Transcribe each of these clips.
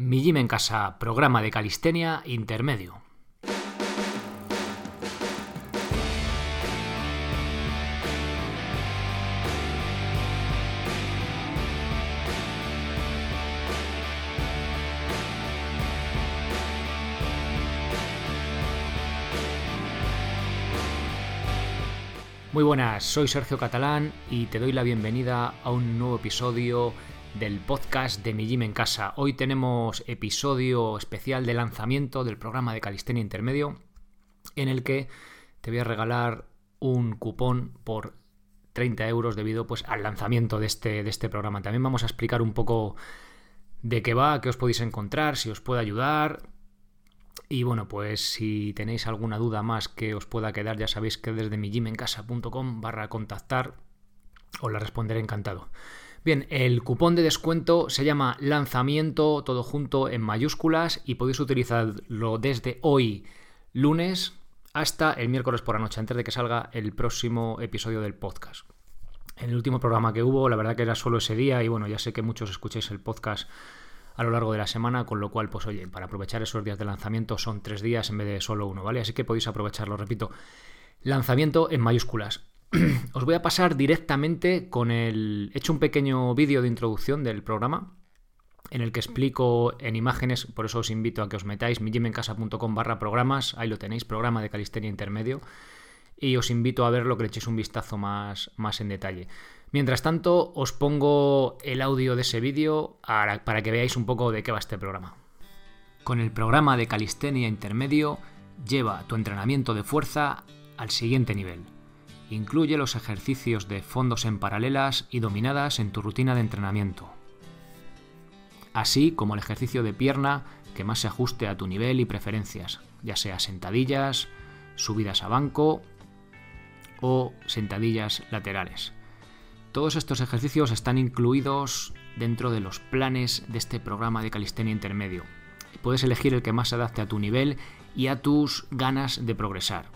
Mi Gym en Casa, programa de calistenia intermedio. Muy buenas, soy Sergio Catalán y te doy la bienvenida a un nuevo episodio del podcast de Mi Gym en Casa. Hoy tenemos episodio especial de lanzamiento del programa de Calistenia Intermedio en el que te voy a regalar un cupón por 30 euros debido pues, al lanzamiento de este, de este programa. También vamos a explicar un poco de qué va, qué os podéis encontrar, si os puede ayudar, y bueno, pues si tenéis alguna duda más que os pueda quedar, ya sabéis que desde mi barra contactar os la responderé encantado. Bien, el cupón de descuento se llama lanzamiento todo junto en mayúsculas y podéis utilizarlo desde hoy lunes hasta el miércoles por la noche, antes de que salga el próximo episodio del podcast. En el último programa que hubo, la verdad que era solo ese día y bueno, ya sé que muchos escucháis el podcast a lo largo de la semana, con lo cual, pues oye, para aprovechar esos días de lanzamiento son tres días en vez de solo uno, ¿vale? Así que podéis aprovecharlo, repito. Lanzamiento en mayúsculas. Os voy a pasar directamente con el... He hecho un pequeño vídeo de introducción del programa en el que explico en imágenes, por eso os invito a que os metáis, mijimencasa.com barra programas, ahí lo tenéis, programa de calistenia intermedio, y os invito a verlo, que le echéis un vistazo más, más en detalle. Mientras tanto, os pongo el audio de ese vídeo para que veáis un poco de qué va este programa. Con el programa de calistenia intermedio, lleva tu entrenamiento de fuerza al siguiente nivel. Incluye los ejercicios de fondos en paralelas y dominadas en tu rutina de entrenamiento. Así como el ejercicio de pierna que más se ajuste a tu nivel y preferencias, ya sea sentadillas, subidas a banco o sentadillas laterales. Todos estos ejercicios están incluidos dentro de los planes de este programa de calistenia intermedio. Puedes elegir el que más se adapte a tu nivel y a tus ganas de progresar.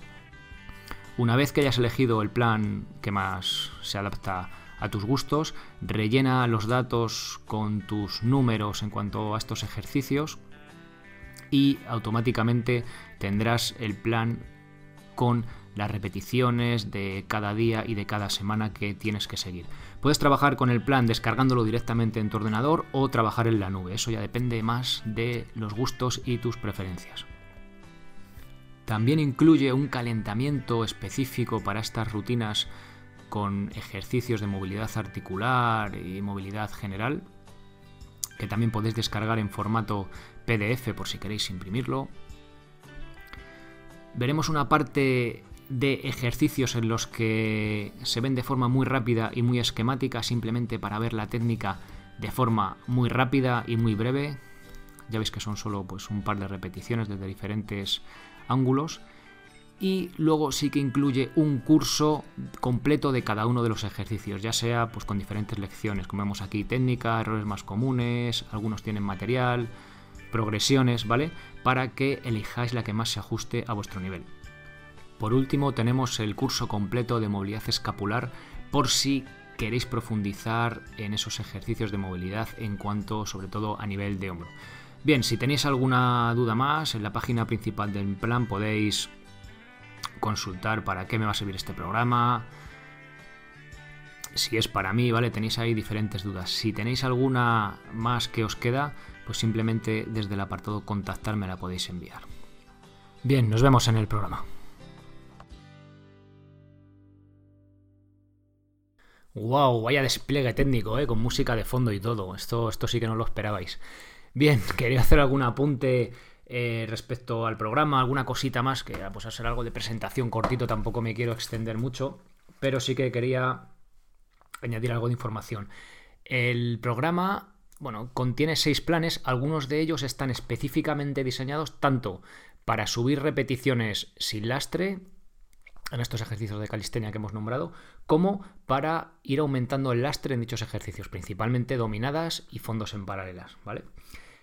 Una vez que hayas elegido el plan que más se adapta a tus gustos, rellena los datos con tus números en cuanto a estos ejercicios y automáticamente tendrás el plan con las repeticiones de cada día y de cada semana que tienes que seguir. Puedes trabajar con el plan descargándolo directamente en tu ordenador o trabajar en la nube. Eso ya depende más de los gustos y tus preferencias. También incluye un calentamiento específico para estas rutinas con ejercicios de movilidad articular y movilidad general, que también podéis descargar en formato PDF por si queréis imprimirlo. Veremos una parte de ejercicios en los que se ven de forma muy rápida y muy esquemática, simplemente para ver la técnica de forma muy rápida y muy breve. Ya veis que son solo pues, un par de repeticiones desde diferentes ángulos. Y luego sí que incluye un curso completo de cada uno de los ejercicios, ya sea pues, con diferentes lecciones, como vemos aquí, técnica, errores más comunes, algunos tienen material, progresiones, ¿vale? Para que elijáis la que más se ajuste a vuestro nivel. Por último, tenemos el curso completo de movilidad escapular por si queréis profundizar en esos ejercicios de movilidad en cuanto, sobre todo, a nivel de hombro. Bien, si tenéis alguna duda más, en la página principal del plan podéis consultar para qué me va a servir este programa, si es para mí, ¿vale? Tenéis ahí diferentes dudas. Si tenéis alguna más que os queda, pues simplemente desde el apartado contactar me la podéis enviar. Bien, nos vemos en el programa. Wow, vaya despliegue técnico, ¿eh? con música de fondo y todo. Esto, esto sí que no lo esperabais. Bien, quería hacer algún apunte eh, respecto al programa, alguna cosita más, que pues a ser algo de presentación cortito, tampoco me quiero extender mucho, pero sí que quería añadir algo de información. El programa, bueno, contiene seis planes, algunos de ellos están específicamente diseñados tanto para subir repeticiones sin lastre, en estos ejercicios de calistenia que hemos nombrado, como para ir aumentando el lastre en dichos ejercicios, principalmente dominadas y fondos en paralelas, ¿vale?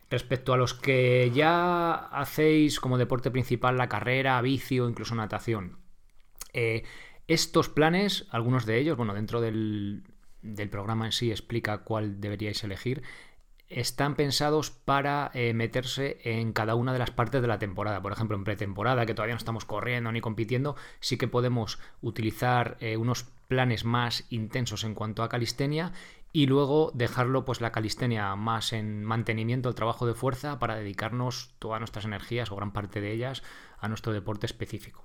Respecto a los que ya hacéis como deporte principal la carrera, vicio, incluso natación, eh, estos planes, algunos de ellos, bueno, dentro del, del programa en sí explica cuál deberíais elegir, están pensados para eh, meterse en cada una de las partes de la temporada. Por ejemplo, en pretemporada, que todavía no estamos corriendo ni compitiendo, sí que podemos utilizar eh, unos planes más intensos en cuanto a calistenia y luego dejarlo pues la calistenia más en mantenimiento, el trabajo de fuerza para dedicarnos todas nuestras energías o gran parte de ellas a nuestro deporte específico.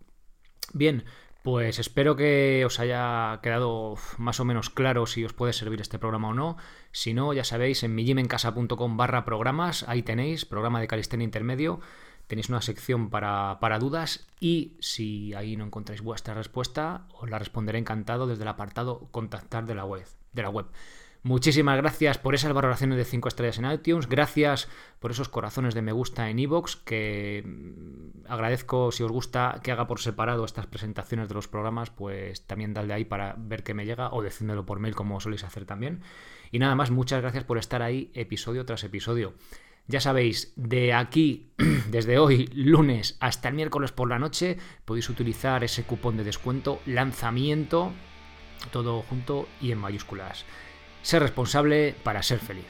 Bien, pues espero que os haya quedado más o menos claro si os puede servir este programa o no. Si no, ya sabéis, en millimencasa.com barra programas, ahí tenéis, programa de calistenia intermedio, tenéis una sección para, para, dudas y si ahí no encontráis vuestra respuesta, os la responderé encantado desde el apartado contactar de la web. De la web. Muchísimas gracias por esas valoraciones de 5 estrellas en iTunes, gracias por esos corazones de me gusta en iVoox, que mm, agradezco si os gusta que haga por separado estas presentaciones de los programas, pues también dale ahí para ver que me llega o decídmelo por mail como soléis hacer también. Y nada más, muchas gracias por estar ahí episodio tras episodio. Ya sabéis, de aquí, desde hoy, lunes, hasta el miércoles por la noche, podéis utilizar ese cupón de descuento lanzamiento, todo junto y en mayúsculas. Ser responsable para ser feliz.